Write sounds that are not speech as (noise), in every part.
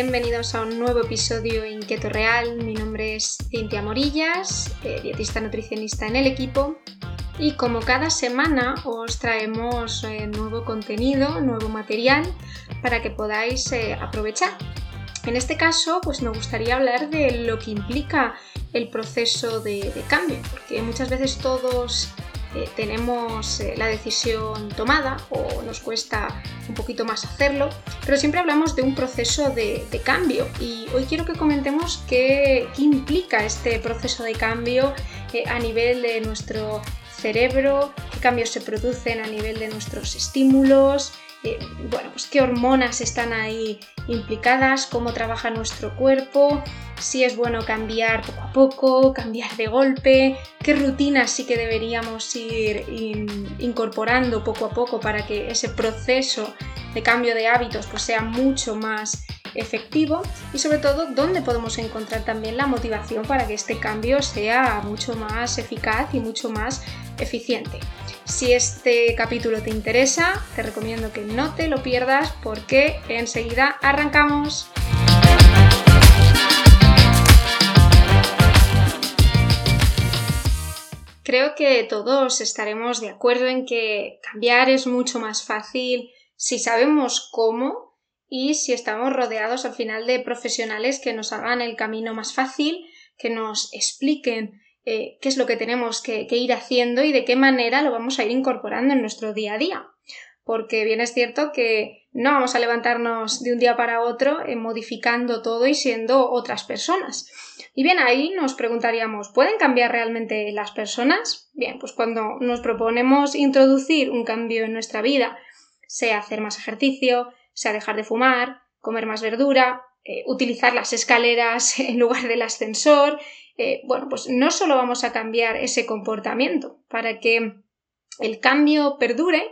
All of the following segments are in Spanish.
Bienvenidos a un nuevo episodio en Keto Real. Mi nombre es Cintia Morillas, eh, dietista nutricionista en el equipo. Y como cada semana os traemos eh, nuevo contenido, nuevo material para que podáis eh, aprovechar. En este caso, pues me gustaría hablar de lo que implica el proceso de cambio, porque muchas veces todos eh, tenemos eh, la decisión tomada o nos cuesta un poquito más hacerlo, pero siempre hablamos de un proceso de, cambio. Y hoy quiero que comentemos qué, implica este proceso de cambio eh, a nivel de nuestro cerebro, qué cambios se producen a nivel de nuestros estímulos, bueno, pues qué hormonas están ahí implicadas, cómo trabaja nuestro cuerpo, si es bueno cambiar poco a poco, cambiar de golpe, qué rutinas sí que deberíamos ir incorporando poco a poco para que ese proceso de cambio de hábitos pues sea mucho más efectivo y sobre todo dónde podemos encontrar también la motivación para que este cambio sea mucho más eficaz y mucho más eficiente. Si este capítulo te interesa, te recomiendo que no te lo pierdas porque enseguida arrancamos. Creo que todos estaremos de acuerdo en que cambiar es mucho más fácil si sabemos cómo y si estamos rodeados al final de profesionales que nos hagan el camino más fácil, que nos expliquen eh, qué es lo que tenemos que, ir haciendo y de qué manera lo vamos a ir incorporando en nuestro día a día. Porque bien es cierto que no vamos a levantarnos de un día para otro eh, modificando todo y siendo otras personas. Y bien, ahí nos preguntaríamos, ¿pueden cambiar realmente las personas? Bien, pues cuando nos proponemos introducir un cambio en nuestra vida, sea hacer más ejercicio, sea dejar de fumar, comer más verdura, eh, utilizar las escaleras (laughs) en lugar del ascensor, eh, bueno, pues no solo vamos a cambiar ese comportamiento, para que el cambio perdure,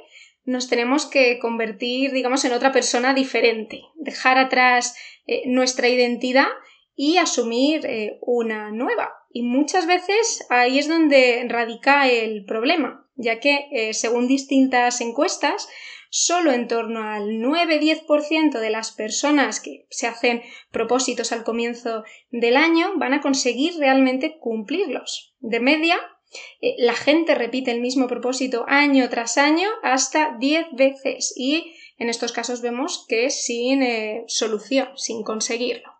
nos tenemos que convertir, digamos, en otra persona diferente, dejar atrás eh, nuestra identidad y asumir una nueva. Y muchas veces ahí es donde radica el problema, ya que, según distintas encuestas, solo en torno al 9-10% de las personas que se hacen propósitos al comienzo del año van a conseguir realmente cumplirlos. De media, eh, la gente repite el mismo propósito año tras año hasta 10 veces y en estos casos vemos que sin eh, solución, sin conseguirlo.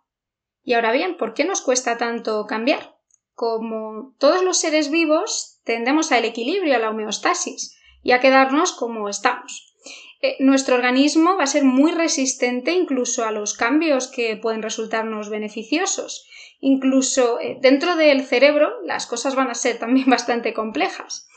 Y ahora bien, ¿por qué nos cuesta tanto cambiar? Como todos los seres vivos, tendemos al equilibrio, a la homeostasis y a quedarnos como estamos. Eh, nuestro organismo va a ser muy resistente incluso a los cambios que pueden resultarnos beneficiosos. Incluso eh, dentro del cerebro las cosas van a ser (laughs) también bastante complejas.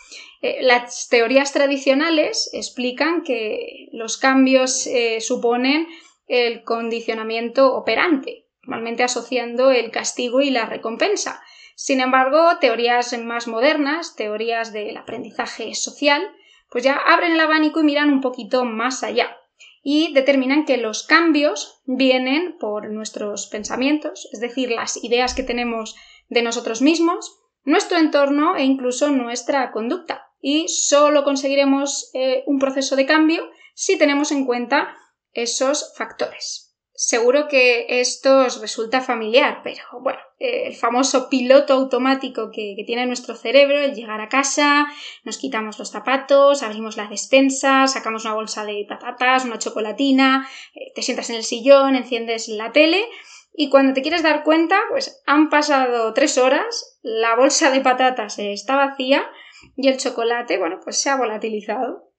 Eh, las teorías tradicionales explican que los cambios suponen el condicionamiento operante, normalmente asociando el castigo y la recompensa. Sin embargo, teorías más modernas, teorías del aprendizaje social, pues ya abren el abanico y miran un poquito más allá y determinan que los cambios vienen por nuestros pensamientos, es decir, las ideas que tenemos de nosotros mismos, nuestro entorno e incluso nuestra conducta. Y solo conseguiremos eh, un proceso de cambio si tenemos en cuenta esos factores. Seguro que esto os resulta familiar, pero bueno, eh, el famoso piloto automático que, tiene nuestro cerebro, el llegar a casa, nos quitamos los zapatos, abrimos la despensa, sacamos una bolsa de patatas, una chocolatina, eh, te sientas en el sillón, enciendes la tele y cuando te quieres dar cuenta, pues han pasado tres horas, la bolsa de patatas está vacía y el chocolate, bueno, pues se ha volatilizado.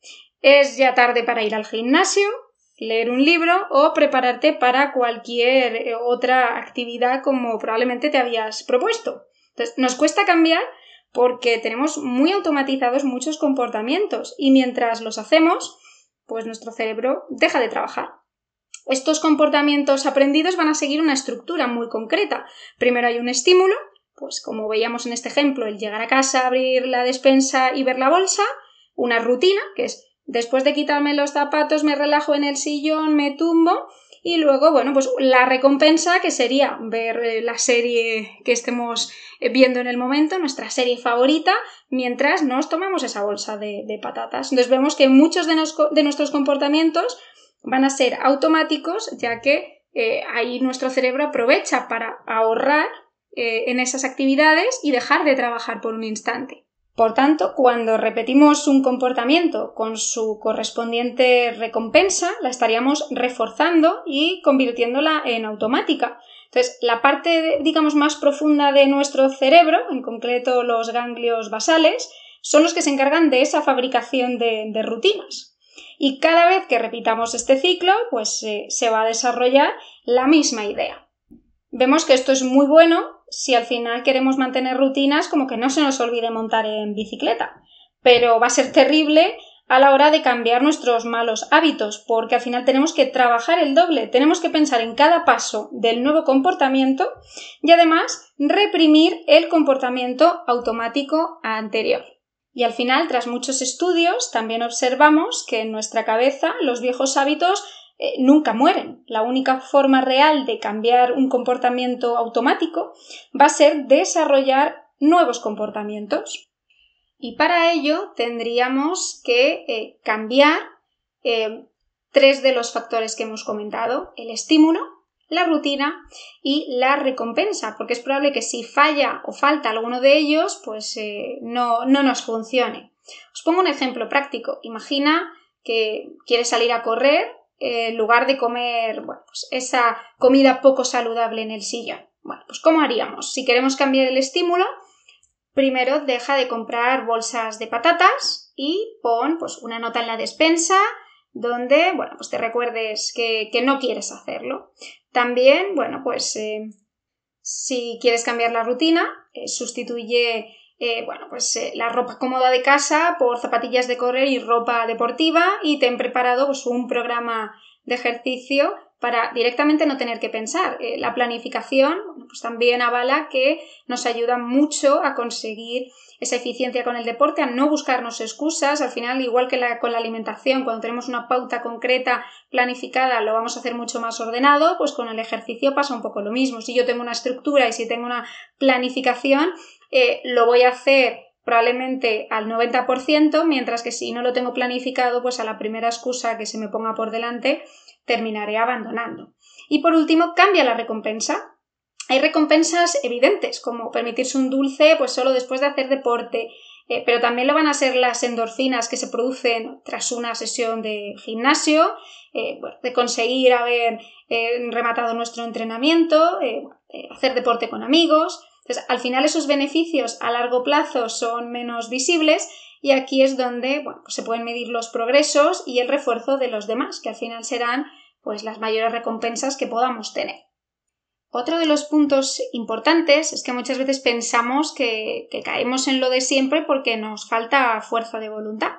Es ya tarde para ir al gimnasio, leer un libro o prepararte para cualquier eh, otra actividad como probablemente te habías propuesto. Entonces, nos cuesta cambiar porque tenemos muy automatizados muchos comportamientos y mientras los hacemos, pues nuestro cerebro deja de trabajar. Estos comportamientos aprendidos van a seguir una estructura muy concreta. Primero hay un estímulo, pues como veíamos en este ejemplo, el llegar a casa, abrir la despensa y ver la bolsa, una rutina, que es Después de quitarme los zapatos, me relajo en el sillón, me tumbo y luego, bueno, pues la recompensa que sería ver eh, la serie que estemos eh, viendo en el momento, nuestra serie favorita, mientras nos tomamos esa bolsa de, patatas. Entonces vemos que muchos de, nuestros comportamientos van a ser automáticos, ya que eh, ahí nuestro cerebro aprovecha para ahorrar en esas actividades y dejar de trabajar por un instante. Por tanto, cuando repetimos un comportamiento con su correspondiente recompensa, la estaríamos reforzando y convirtiéndola en automática. Entonces, la parte, digamos, más profunda de nuestro cerebro, en concreto los ganglios basales, son los que se encargan de esa fabricación de, rutinas. Y cada vez que repitamos este ciclo, pues eh, se va a desarrollar la misma idea. Vemos que esto es muy bueno si al final queremos mantener rutinas como que no se nos olvide montar en bicicleta. Pero va a ser terrible a la hora de cambiar nuestros malos hábitos, porque al final tenemos que trabajar el doble, tenemos que pensar en cada paso del nuevo comportamiento y además reprimir el comportamiento automático anterior. Y al final, tras muchos estudios, también observamos que en nuestra cabeza los viejos hábitos eh, nunca mueren. La única forma real de cambiar un comportamiento automático va a ser desarrollar nuevos comportamientos. Y para ello tendríamos que eh, cambiar eh, tres de los factores que hemos comentado, el estímulo, la rutina y la recompensa, porque es probable que si falla o falta alguno de ellos, pues no, no nos funcione. Os pongo un ejemplo práctico. Imagina que quieres salir a correr en lugar de comer pues esa comida poco saludable en el sillón. Bueno, pues ¿cómo haríamos? Si queremos cambiar el estímulo, primero deja de comprar bolsas de patatas y pon pues, una nota en la despensa donde, bueno, pues te recuerdes que, no quieres hacerlo. También, bueno, pues eh, si quieres cambiar la rutina, eh, sustituye eh, bueno, pues eh, la ropa cómoda de casa por zapatillas de correr y ropa deportiva y te han preparado pues, un programa de ejercicio para directamente no tener que pensar. Eh, la planificación pues también avala que nos ayuda mucho a conseguir esa eficiencia con el deporte, a no buscarnos excusas. Al final, igual que con la alimentación, cuando tenemos una pauta concreta, planificada, lo vamos a hacer mucho más ordenado, pues con el ejercicio pasa un poco lo mismo. Si yo tengo una estructura y si tengo una planificación, eh, lo voy a hacer probablemente al 90%, mientras que si no lo tengo planificado, pues a la primera excusa que se me ponga por delante, terminaré abandonando. Y por último, cambia la recompensa. Hay recompensas evidentes, como permitirse un dulce pues solo después de hacer deporte, eh, pero también lo van a ser las endorfinas que se producen tras una sesión de gimnasio, eh, de conseguir haber rematado nuestro entrenamiento, hacer deporte con amigos, entonces, al final esos beneficios a largo plazo son menos visibles y aquí es donde pues se pueden medir los progresos y el refuerzo de los demás, que al final serán pues las mayores recompensas que podamos tener. Otro de los puntos importantes es que muchas veces pensamos que, caemos en lo de siempre porque nos falta fuerza de voluntad.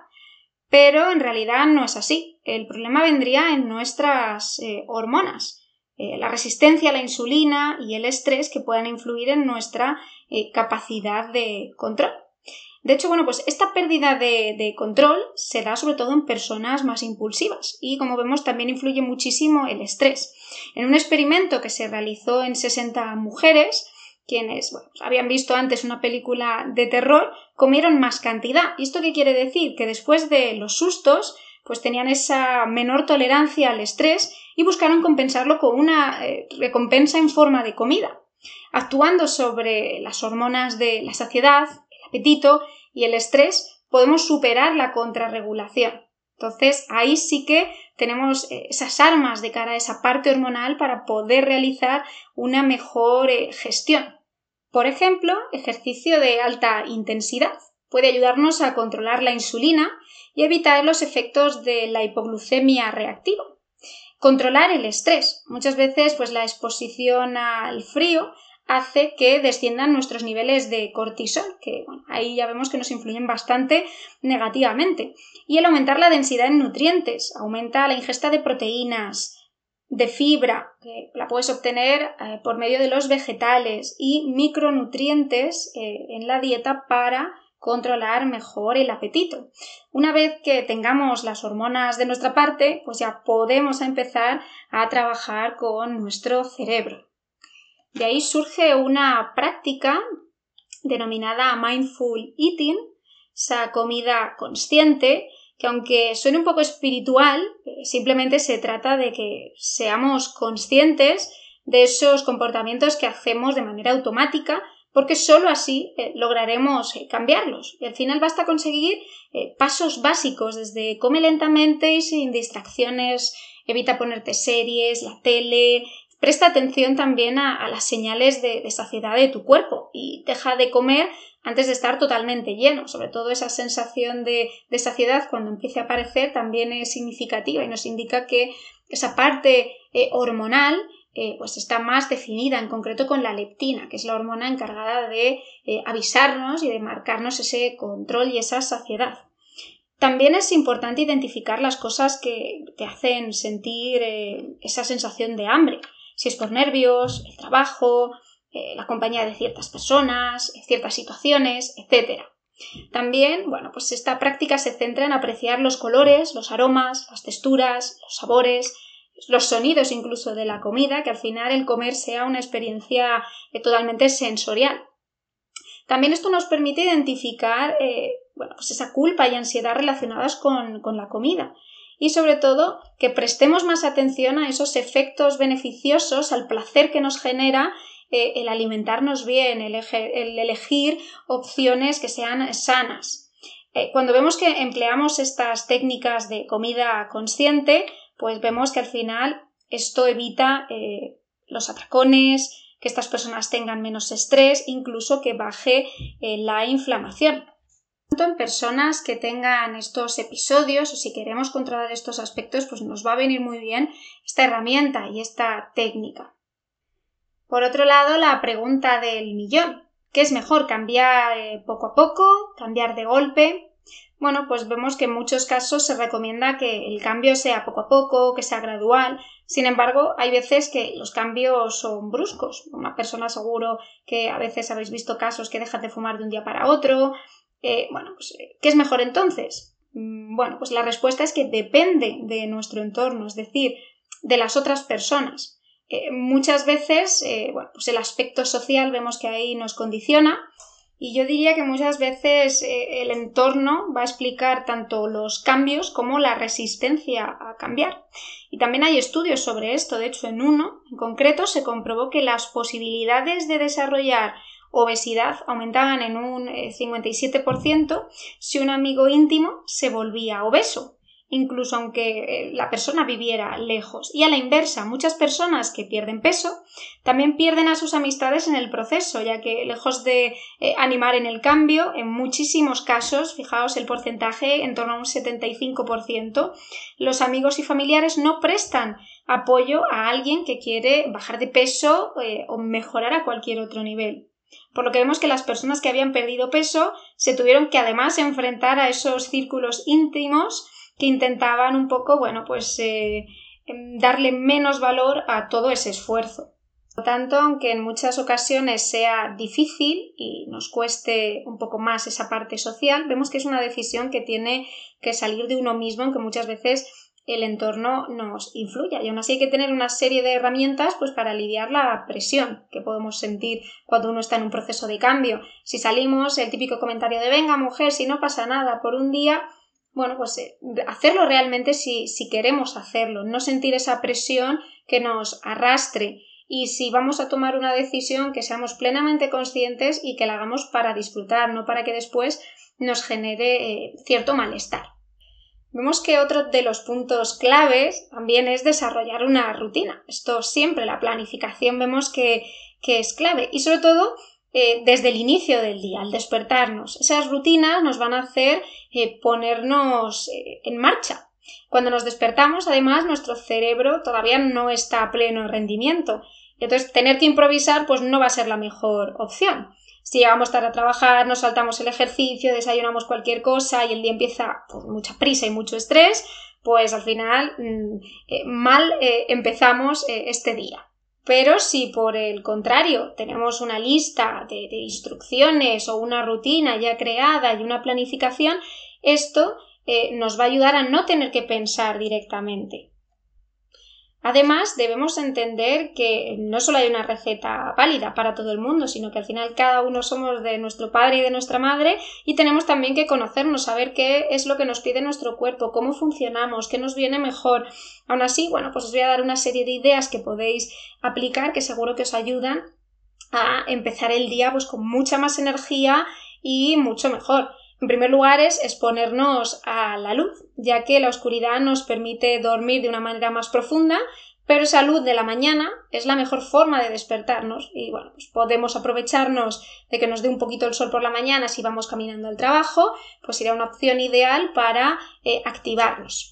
Pero en realidad no es así. El problema vendría en nuestras eh, hormonas. Eh, la resistencia a la insulina y el estrés que puedan influir en nuestra eh, capacidad de control. De hecho, bueno, pues esta pérdida de, control se da sobre todo en personas más impulsivas y como vemos también influye muchísimo el estrés. En un experimento que se realizó en 60 mujeres, quienes pues habían visto antes una película de terror, comieron más cantidad. ¿Y esto qué quiere decir? Que después de los sustos, pues tenían esa menor tolerancia al estrés y buscaron compensarlo con una eh, recompensa en forma de comida, actuando sobre las hormonas de la saciedad, el apetito y el estrés, podemos superar la contrarregulación. Entonces, ahí sí que tenemos eh, esas armas de cara a esa parte hormonal para poder realizar una mejor eh, gestión. Por ejemplo, ejercicio de alta intensidad puede ayudarnos a controlar la insulina y evitar los efectos de la hipoglucemia reactiva. Controlar el estrés. Muchas veces pues la exposición al frío hace que desciendan nuestros niveles de cortisol, que ahí ya vemos que nos influyen bastante negativamente. Y el aumentar la densidad en nutrientes, aumenta la ingesta de proteínas, de fibra, que la puedes obtener eh, por medio de los vegetales, y micronutrientes eh, en la dieta para controlar mejor el apetito. Una vez que tengamos las hormonas de nuestra parte, pues ya podemos empezar a trabajar con nuestro cerebro. De ahí surge una práctica denominada mindful eating, esa comida consciente, que aunque suene un poco espiritual, eh, simplemente se trata de que seamos conscientes de esos comportamientos que hacemos de manera automática, porque sólo así eh, lograremos eh, cambiarlos. Y al final basta conseguir pasos básicos, desde come lentamente y sin distracciones, evita ponerte series, la tele, presta atención también a, las señales de, de saciedad de tu cuerpo y deja de comer antes de estar totalmente lleno. Sobre todo esa sensación de, saciedad cuando empiece a aparecer también es significativa y nos indica que esa parte eh, hormonal eh, pues está más definida en concreto con la leptina, que es la hormona encargada de eh, avisarnos y de marcarnos ese control y esa saciedad. También es importante identificar las cosas que te hacen sentir esa sensación de hambre. Si es por nervios, el trabajo, eh, la compañía de ciertas personas, ciertas situaciones, etc. También, bueno, pues esta práctica se centra en apreciar los colores, los aromas, las texturas, los sabores, los sonidos incluso de la comida, que al final el comer sea una experiencia eh, totalmente sensorial. También esto nos permite identificar eh, bueno, pues esa culpa y ansiedad relacionadas con, con la comida y sobre todo que prestemos más atención a esos efectos beneficiosos, al placer que nos genera eh, el alimentarnos bien, el, elegir opciones que sean sanas. Cuando vemos que empleamos estas técnicas de comida consciente, pues vemos que al final esto evita eh, los atracones, que estas personas tengan menos estrés, incluso que baje la inflamación. Tanto en personas que tengan estos episodios o si queremos controlar estos aspectos, pues nos va a venir muy bien esta herramienta y esta técnica. Por otro lado, la pregunta del millón. ¿Qué es mejor? ¿Cambiar eh, poco a poco? ¿Cambiar de golpe? Bueno, pues vemos que en muchos casos se recomienda que el cambio sea poco a poco, que sea gradual. Sin embargo, hay veces que los cambios son bruscos. Una persona seguro que a veces habéis visto casos que dejan de fumar de un día para otro. Eh, bueno, pues, eh, ¿qué es mejor entonces? Mm, bueno, pues la respuesta es que depende de nuestro entorno, es decir, de las otras personas. Eh, muchas veces, bueno, pues el aspecto social vemos que ahí nos condiciona y yo diría que muchas veces eh, el entorno va a explicar tanto los cambios como la resistencia a cambiar. Y también hay estudios sobre esto, de hecho en uno en concreto se comprobó que las posibilidades de desarrollar obesidad aumentaban en un 57% si un amigo íntimo se volvía obeso incluso aunque eh, la persona viviera lejos. Y a la inversa, muchas personas que pierden peso también pierden a sus amistades en el proceso, ya que lejos de eh, animar en el cambio, en muchísimos casos, fijaos el porcentaje, en torno a un 75%, los amigos y familiares no prestan apoyo a alguien que quiere bajar de peso eh, o mejorar a cualquier otro nivel. Por lo que vemos que las personas que habían perdido peso se tuvieron que además enfrentar a esos círculos íntimos que intentaban un poco, bueno, pues eh, em, darle menos valor a todo ese esfuerzo. Por lo tanto, aunque en muchas ocasiones sea difícil y nos cueste un poco más esa parte social, vemos que es una decisión que tiene que salir de uno mismo, aunque muchas veces el entorno nos influya. Y aún así hay que tener una serie de herramientas pues, para aliviar la presión que podemos sentir cuando uno está en un proceso de cambio. Si salimos, el típico comentario de venga mujer, si no pasa nada por un día, bueno, pues eh, hacerlo realmente si, si queremos hacerlo, no sentir esa presión que nos arrastre y si vamos a tomar una decisión que seamos plenamente conscientes y que la hagamos para disfrutar, no para que después nos genere eh, cierto malestar. Vemos que otro de los puntos claves también es desarrollar una rutina. Esto siempre, la planificación vemos que, que es clave y sobre todo eh, desde el inicio del día, al despertarnos. Esas rutinas nos van a hacer eh, ponernos eh, en marcha. Cuando nos despertamos, además, nuestro cerebro todavía no está a pleno rendimiento. Entonces, tener que improvisar, pues no va a ser la mejor opción. Si llegamos tarde a trabajar, nos saltamos el ejercicio, desayunamos cualquier cosa y el día empieza con mucha prisa y mucho estrés, pues al final mm, mal empezamos este día. Pero si por el contrario tenemos una lista de, instrucciones o una rutina ya creada y una planificación, esto eh, nos va a ayudar a no tener que pensar directamente. Además, debemos entender que no solo hay una receta válida para todo el mundo, sino que al final cada uno somos de nuestro padre y de nuestra madre y tenemos también que conocernos, saber qué es lo que nos pide nuestro cuerpo, cómo funcionamos, qué nos viene mejor. Aún así, bueno, pues os voy a dar una serie de ideas que podéis aplicar que seguro que os ayudan a empezar el día pues con mucha más energía y mucho mejor. En primer lugar es exponernos a la luz, ya que la oscuridad nos permite dormir de una manera más profunda, pero esa luz de la mañana es la mejor forma de despertarnos y bueno, pues podemos aprovecharnos de que nos dé un poquito el sol por la mañana si vamos caminando al trabajo, pues sería una opción ideal para eh, activarnos.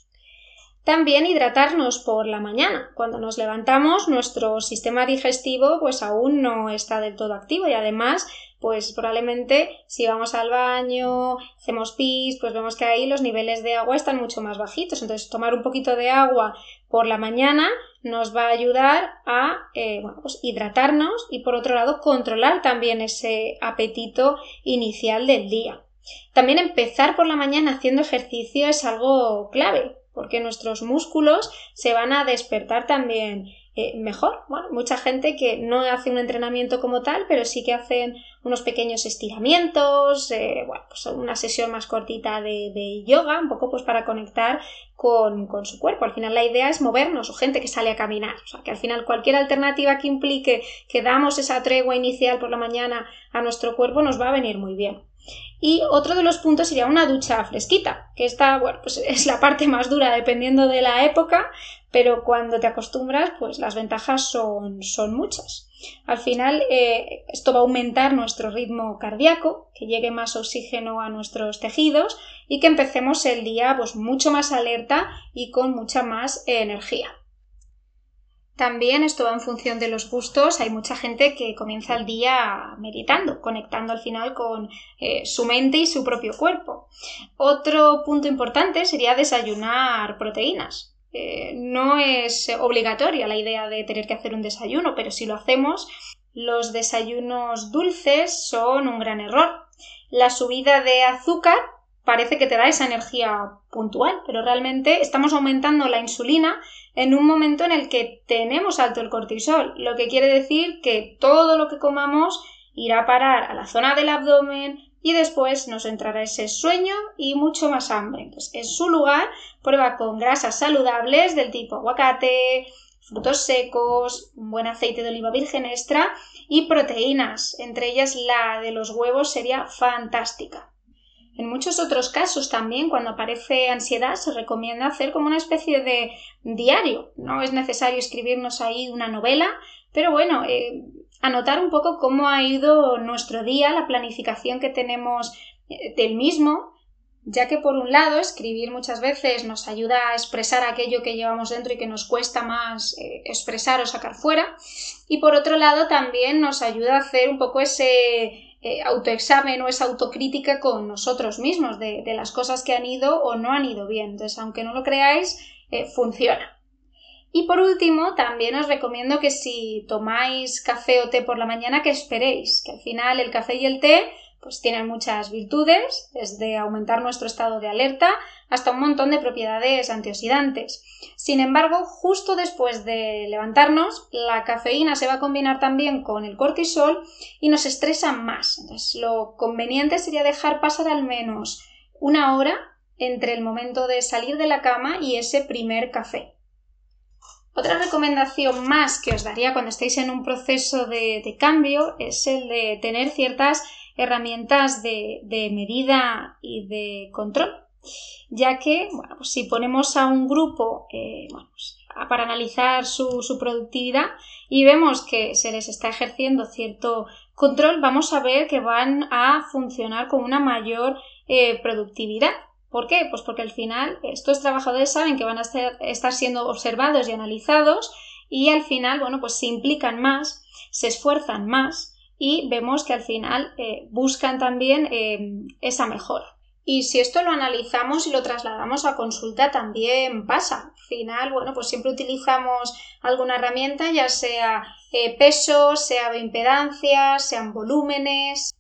También hidratarnos por la mañana. Cuando nos levantamos, nuestro sistema digestivo pues aún no está del todo activo y además pues probablemente si vamos al baño, hacemos pis, pues vemos que ahí los niveles de agua están mucho más bajitos. Entonces, tomar un poquito de agua por la mañana nos va a ayudar a eh, pues hidratarnos y por otro lado controlar también ese apetito inicial del día. También empezar por la mañana haciendo ejercicio es algo clave porque nuestros músculos se van a despertar también eh, mejor. Bueno, mucha gente que no hace un entrenamiento como tal, pero sí que hacen unos pequeños estiramientos, eh, bueno, pues una sesión más cortita de, yoga, un poco pues para conectar con, con, su cuerpo. Al final la idea es movernos o gente que sale a caminar. O sea, que al final cualquier alternativa que implique que damos esa tregua inicial por la mañana a nuestro cuerpo nos va a venir muy bien. Y otro de los puntos sería una ducha fresquita, que esta, bueno, pues (laughs) es la parte más dura dependiendo de la época, pero cuando te acostumbras, pues las ventajas son, son muchas. Al final, eh, esto va a aumentar nuestro ritmo cardíaco, que llegue más oxígeno a nuestros tejidos y que empecemos el día pues mucho más alerta y con mucha más energía. También esto va en función de los gustos. Hay mucha gente que comienza el día meditando, conectando al final con eh, su mente y su propio cuerpo. Otro punto importante sería desayunar proteínas. Eh, no es obligatoria la idea de tener que hacer un desayuno, pero si lo hacemos, los desayunos dulces son un gran error. La subida de azúcar parece que te da esa energía puntual, pero realmente estamos aumentando la insulina en un momento en el que tenemos alto el cortisol, lo que quiere decir que todo lo que comamos irá a parar a la zona del abdomen y después nos entrará ese sueño y mucho más hambre. Entonces, en su lugar, prueba con grasas saludables del tipo aguacate, frutos secos, un buen aceite de oliva virgen extra y proteínas, entre ellas la de los huevos sería fantástica. En muchos otros casos también, cuando aparece ansiedad, se recomienda hacer como una especie de diario. No es necesario escribirnos ahí una novela, pero bueno, eh, anotar un poco cómo ha ido nuestro día, la planificación que tenemos eh, del mismo, ya que por un lado escribir muchas veces nos ayuda a expresar aquello que llevamos dentro y que nos cuesta más eh, expresar o sacar fuera, y por otro lado también nos ayuda a hacer un poco ese eh, autoexamen o esa autocrítica con nosotros mismos de, las cosas que han ido o no han ido bien. Entonces, aunque no lo creáis, eh, funciona. Y por último, también os recomiendo que si tomáis café o té por la mañana, que esperéis, que al final el café y el té pues tienen muchas virtudes, desde aumentar nuestro estado de alerta hasta un montón de propiedades antioxidantes. Sin embargo, justo después de levantarnos, la cafeína se va a combinar también con el cortisol y nos estresa más. Entonces, lo conveniente sería dejar pasar al menos una hora entre el momento de salir de la cama y ese primer café. Otra recomendación más que os daría cuando estéis en un proceso de, de cambio es el de tener ciertas herramientas de, medida y de control, ya que bueno, pues si ponemos a un grupo eh, pues, para analizar su, productividad y vemos que se les está ejerciendo cierto control, vamos a ver que van a funcionar con una mayor eh, productividad. ¿Por qué? Pues porque al final estos trabajadores saben que van a estar siendo observados y analizados y al final, bueno, pues se implican más, se esfuerzan más y vemos que al final eh, buscan también eh, esa mejora. Y si esto lo analizamos y lo trasladamos a consulta, también pasa. Al final, bueno, pues siempre utilizamos alguna herramienta, ya sea eh, peso, sea impedancia, sean volúmenes.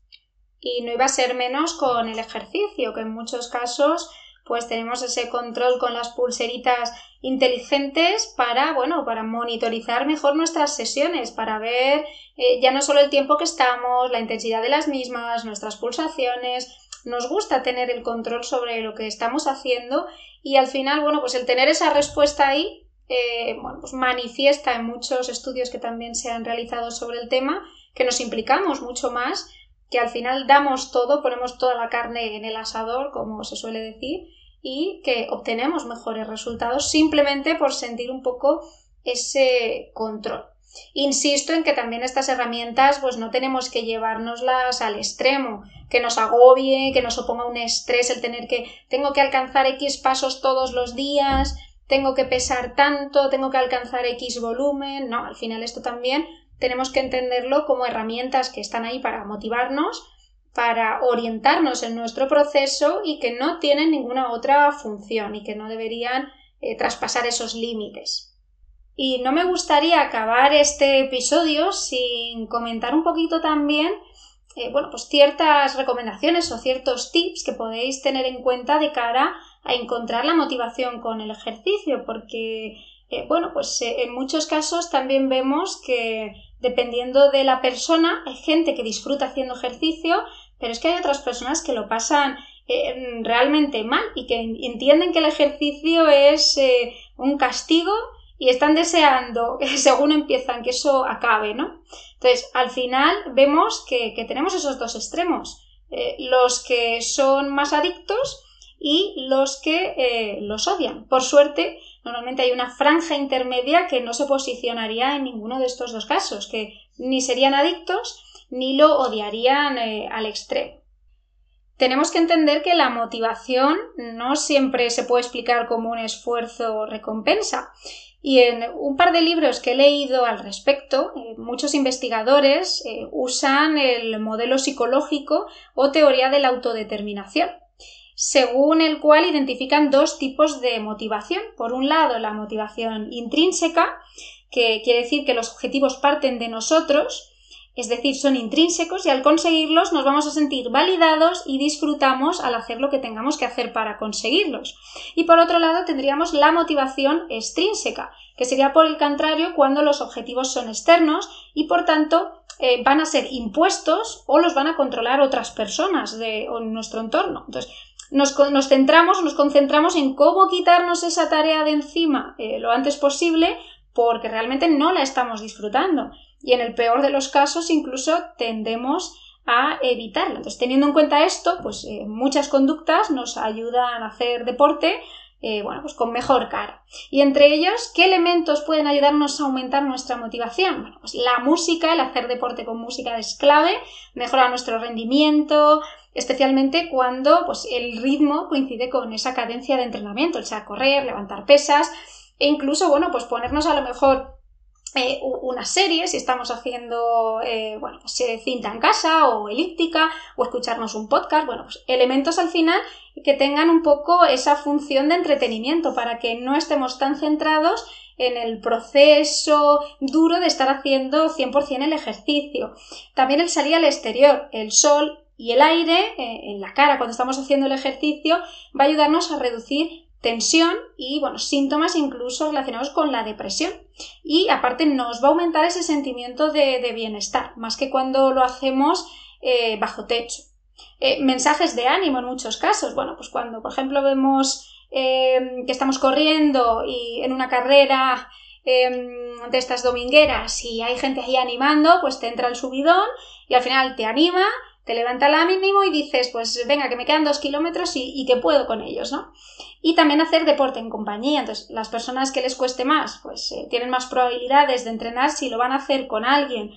Y no iba a ser menos con el ejercicio, que en muchos casos pues tenemos ese control con las pulseritas inteligentes para, bueno, para monitorizar mejor nuestras sesiones, para ver eh, ya no solo el tiempo que estamos, la intensidad de las mismas, nuestras pulsaciones. Nos gusta tener el control sobre lo que estamos haciendo y al final, bueno, pues el tener esa respuesta ahí, eh, bueno, pues manifiesta en muchos estudios que también se han realizado sobre el tema que nos implicamos mucho más, que al final damos todo, ponemos toda la carne en el asador, como se suele decir, y que obtenemos mejores resultados simplemente por sentir un poco ese control. Insisto en que también estas herramientas pues no tenemos que llevárnoslas al extremo, que nos agobie, que nos oponga un estrés el tener que tengo que alcanzar X pasos todos los días, tengo que pesar tanto, tengo que alcanzar X volumen. No, al final esto también tenemos que entenderlo como herramientas que están ahí para motivarnos, para orientarnos en nuestro proceso y que no tienen ninguna otra función y que no deberían eh, traspasar esos límites. Y no me gustaría acabar este episodio sin comentar un poquito también eh, bueno, pues ciertas recomendaciones o ciertos tips que podéis tener en cuenta de cara a encontrar la motivación con el ejercicio, porque eh, bueno, pues en muchos casos también vemos que dependiendo de la persona, hay gente que disfruta haciendo ejercicio, pero es que hay otras personas que lo pasan eh, realmente mal y que entienden que el ejercicio es eh, un castigo y están deseando, (laughs) según empiezan, que eso acabe, ¿no? Entonces, al final vemos que, tenemos esos dos extremos, eh, los que son más adictos y los que los odian. Por suerte, normalmente hay una franja intermedia que no se posicionaría en ninguno de estos dos casos, que ni serían adictos ni lo odiarían eh, al extremo. Tenemos que entender que la motivación no siempre se puede explicar como un esfuerzo o recompensa. Y en un par de libros que he leído al respecto, eh, muchos investigadores eh, usan el modelo psicológico o teoría de la autodeterminación según el cual identifican dos tipos de motivación. Por un lado, la motivación intrínseca, que quiere decir que los objetivos parten de nosotros, es decir, son intrínsecos y al conseguirlos nos vamos a sentir validados y disfrutamos al hacer lo que tengamos que hacer para conseguirlos. Y por otro lado tendríamos la motivación extrínseca, que sería por el contrario cuando los objetivos son externos y por tanto eh, van a ser impuestos o los van a controlar otras personas de nuestro entorno. Entonces, nos, centramos, nos concentramos en cómo quitarnos esa tarea de encima eh, lo antes posible porque realmente no la estamos disfrutando y en el peor de los casos incluso tendemos a evitarla. Entonces, teniendo en cuenta esto, pues eh, muchas conductas nos ayudan a hacer deporte eh, bueno, pues con mejor cara. Y entre ellos, ¿qué elementos pueden ayudarnos a aumentar nuestra motivación? Bueno, pues la música, el hacer deporte con música es clave, mejora nuestro rendimiento, especialmente cuando pues, el ritmo coincide con esa cadencia de entrenamiento, o sea, correr, levantar pesas, e incluso, bueno, pues ponernos a lo mejor eh, una serie, si estamos haciendo eh, bueno, pues, cinta en casa o elíptica o escucharnos un podcast, bueno, pues elementos al final que tengan un poco esa función de entretenimiento para que no estemos tan centrados en el proceso duro de estar haciendo 100% el ejercicio. También el salir al exterior, el sol y el aire eh, en la cara cuando estamos haciendo el ejercicio va a ayudarnos a reducir tensión y bueno, síntomas incluso relacionados con la depresión. Y aparte nos va a aumentar ese sentimiento de, bienestar, más que cuando lo hacemos eh, bajo techo. Eh, mensajes de ánimo en muchos casos. Bueno, pues cuando, por ejemplo, vemos em, que estamos corriendo y en una carrera em, de estas domingueras y hay gente ahí animando, pues te entra el subidón y al final te anima, te levanta el ánimo y dices, pues venga, que me quedan dos kilómetros y, que puedo con ellos, ¿no? Y también hacer deporte en compañía. Entonces, las personas que les cueste más, pues eh, tienen más probabilidades de entrenar si lo van a hacer con alguien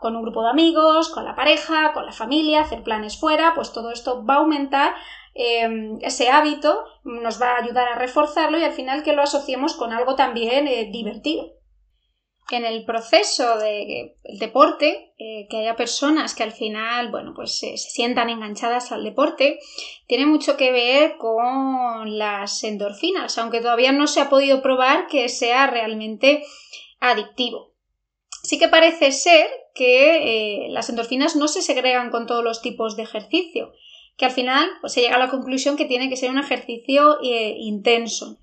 con un grupo de amigos, con la pareja, con la familia, hacer planes fuera, pues todo esto va a aumentar em, ese hábito, nos va a ayudar a reforzarlo y al final que lo asociemos con algo también eh, divertido. En el proceso del deporte, eh, que haya personas que al final, bueno, pues se sientan enganchadas al deporte, tiene mucho que ver con las endorfinas, aunque todavía no se ha podido probar que sea realmente adictivo. Sí que parece ser que eh, las endorfinas no se segregan con todos los tipos de ejercicio, que al final pues, se llega a la conclusión que tiene que ser un ejercicio eh, intenso.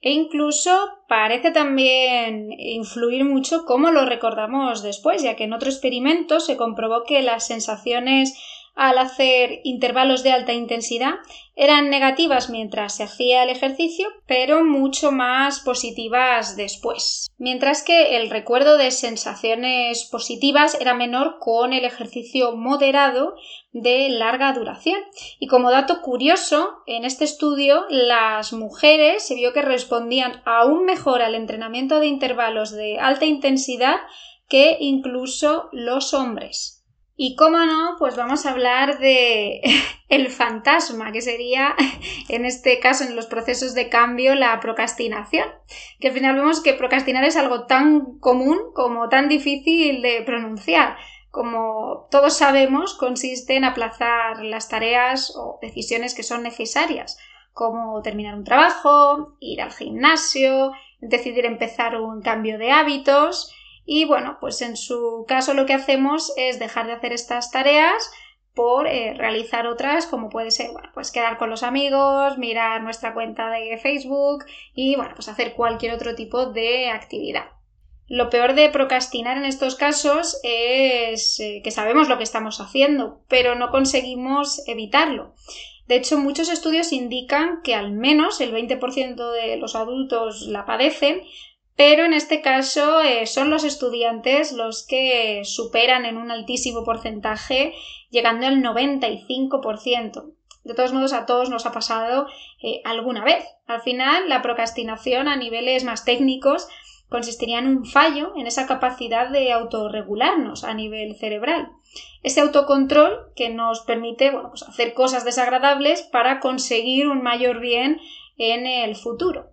E incluso parece también influir mucho cómo lo recordamos después, ya que en otro experimento se comprobó que las sensaciones al hacer intervalos de alta intensidad eran negativas mientras se hacía el ejercicio, pero mucho más positivas después. Mientras que el recuerdo de sensaciones positivas era menor con el ejercicio moderado de larga duración. Y como dato curioso, en este estudio las mujeres se vio que respondían aún mejor al entrenamiento de intervalos de alta intensidad que incluso los hombres. Y cómo no, pues vamos a hablar de (laughs) el fantasma, que sería (laughs) en este caso en los procesos de cambio la procrastinación, que al final vemos que procrastinar es algo tan común como tan difícil de pronunciar. Como todos sabemos, consiste en aplazar las tareas o decisiones que son necesarias, como terminar un trabajo, ir al gimnasio, decidir empezar un cambio de hábitos, y bueno, pues en su caso lo que hacemos es dejar de hacer estas tareas por eh, realizar otras como puede ser, bueno, pues quedar con los amigos, mirar nuestra cuenta de Facebook y bueno, pues hacer cualquier otro tipo de actividad. Lo peor de procrastinar en estos casos es eh, que sabemos lo que estamos haciendo, pero no conseguimos evitarlo. De hecho, muchos estudios indican que al menos el 20% de los adultos la padecen, pero en este caso eh, son los estudiantes los que superan en un altísimo porcentaje, llegando al 95%. De todos modos, a todos nos ha pasado eh, alguna vez. Al final, la procrastinación a niveles más técnicos consistiría en un fallo en esa capacidad de autorregularnos a nivel cerebral. Ese autocontrol que nos permite pues hacer cosas desagradables para conseguir un mayor bien en el futuro.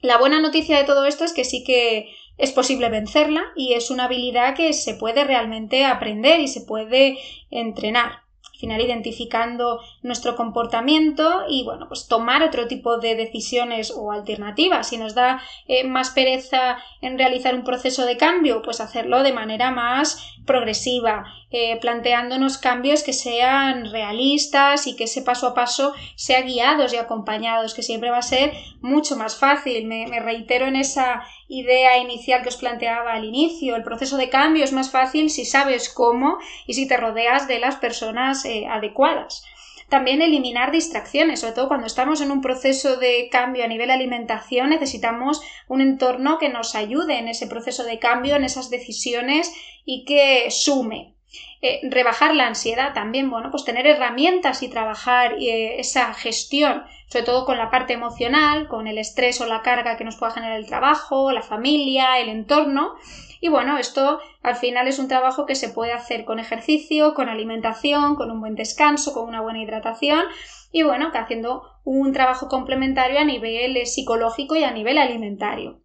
La buena noticia de todo esto es que sí que es posible vencerla y es una habilidad que se puede realmente aprender y se puede entrenar final identificando nuestro comportamiento y bueno, pues tomar otro tipo de decisiones o alternativas. Si nos da eh, más pereza en realizar un proceso de cambio, pues hacerlo de manera más progresiva, eh, planteándonos cambios que sean realistas y que ese paso a paso sea guiados y acompañados, que siempre va a ser mucho más fácil. me reitero en esa idea inicial que os planteaba al inicio. El proceso de cambio es más fácil si sabes cómo y si te rodeas de las personas eh, adecuadas. También eliminar distracciones, sobre todo cuando estamos en un proceso de cambio a nivel alimentación, necesitamos un entorno que nos ayude en ese proceso de cambio, en esas decisiones y que sume. Eh, rebajar la ansiedad también, bueno, pues tener herramientas y trabajar eh, esa gestión, sobre todo con la parte emocional, con el estrés o la carga que nos pueda generar el trabajo, la familia, el entorno. Y bueno, esto al final es un trabajo que se puede hacer con ejercicio, con alimentación, con un buen descanso, con una buena hidratación y bueno, que haciendo un trabajo complementario a nivel eh, psicológico y a nivel alimentario.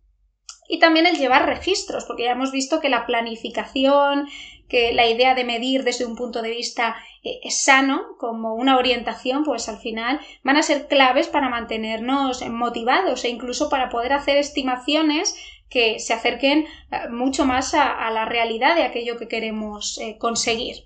Y también el llevar registros, porque ya hemos visto que la planificación, que la idea de medir desde un punto de vista eh, sano, como una orientación, pues al final van a ser claves para mantenernos motivados e incluso para poder hacer estimaciones que se acerquen eh, mucho más a, la realidad de aquello que queremos eh, conseguir.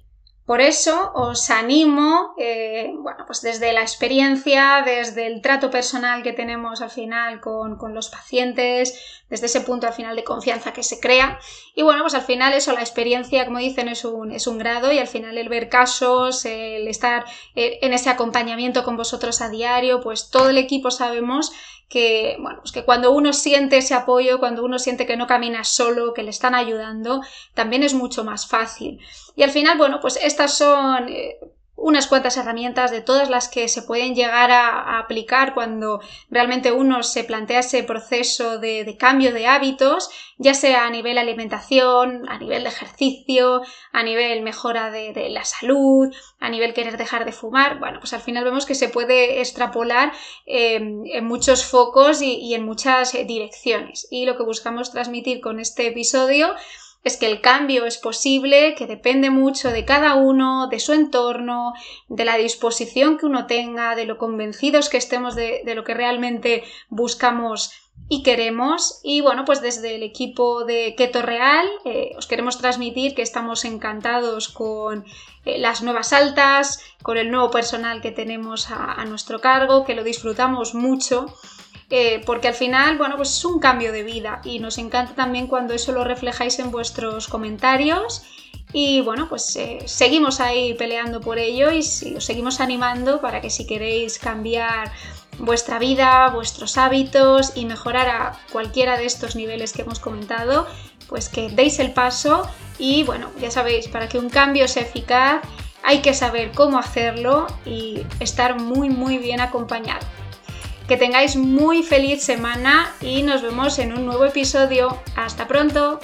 Por eso os animo, eh, bueno, pues desde la experiencia, desde el trato personal que tenemos al final con, los pacientes, desde ese punto al final de confianza que se crea. Y bueno, pues al final eso, la experiencia, como dicen, es un, es un grado y al final el ver casos, el estar eh, en ese acompañamiento con vosotros a diario, pues todo el equipo sabemos que, bueno, pues que cuando uno siente ese apoyo, cuando uno siente que no camina solo, que le están ayudando, también es mucho más fácil. Y al final, bueno, pues estas son eh, unas cuantas herramientas de todas las que se pueden llegar a, aplicar cuando realmente uno se plantea ese proceso de, cambio de hábitos, ya sea a nivel alimentación, a nivel de ejercicio, a nivel mejora de, la salud, a nivel querer dejar de fumar. Bueno, pues al final vemos que se puede extrapolar em, en muchos focos y en muchas direcciones. Y lo que buscamos transmitir con este episodio es que el cambio es posible, que depende mucho de cada uno, de su entorno, de la disposición que uno tenga, de lo convencidos que estemos de, lo que realmente buscamos y queremos. Y bueno, pues desde el equipo de Keto Real eh, os queremos transmitir que estamos encantados con eh, las nuevas altas, con el nuevo personal que tenemos a, nuestro cargo, que lo disfrutamos mucho. Eh, porque al final, bueno, pues es un cambio de vida y nos encanta también cuando eso lo reflejáis en vuestros comentarios y bueno, pues seguimos ahí peleando por ello y os seguimos animando para que si queréis cambiar vuestra vida, vuestros hábitos y mejorar a cualquiera de estos niveles que hemos comentado, pues que deis el paso y bueno, ya sabéis, para que un cambio sea eficaz hay que saber cómo hacerlo y estar muy muy bien acompañado. Que tengáis muy feliz semana y nos vemos en un nuevo episodio. Hasta pronto.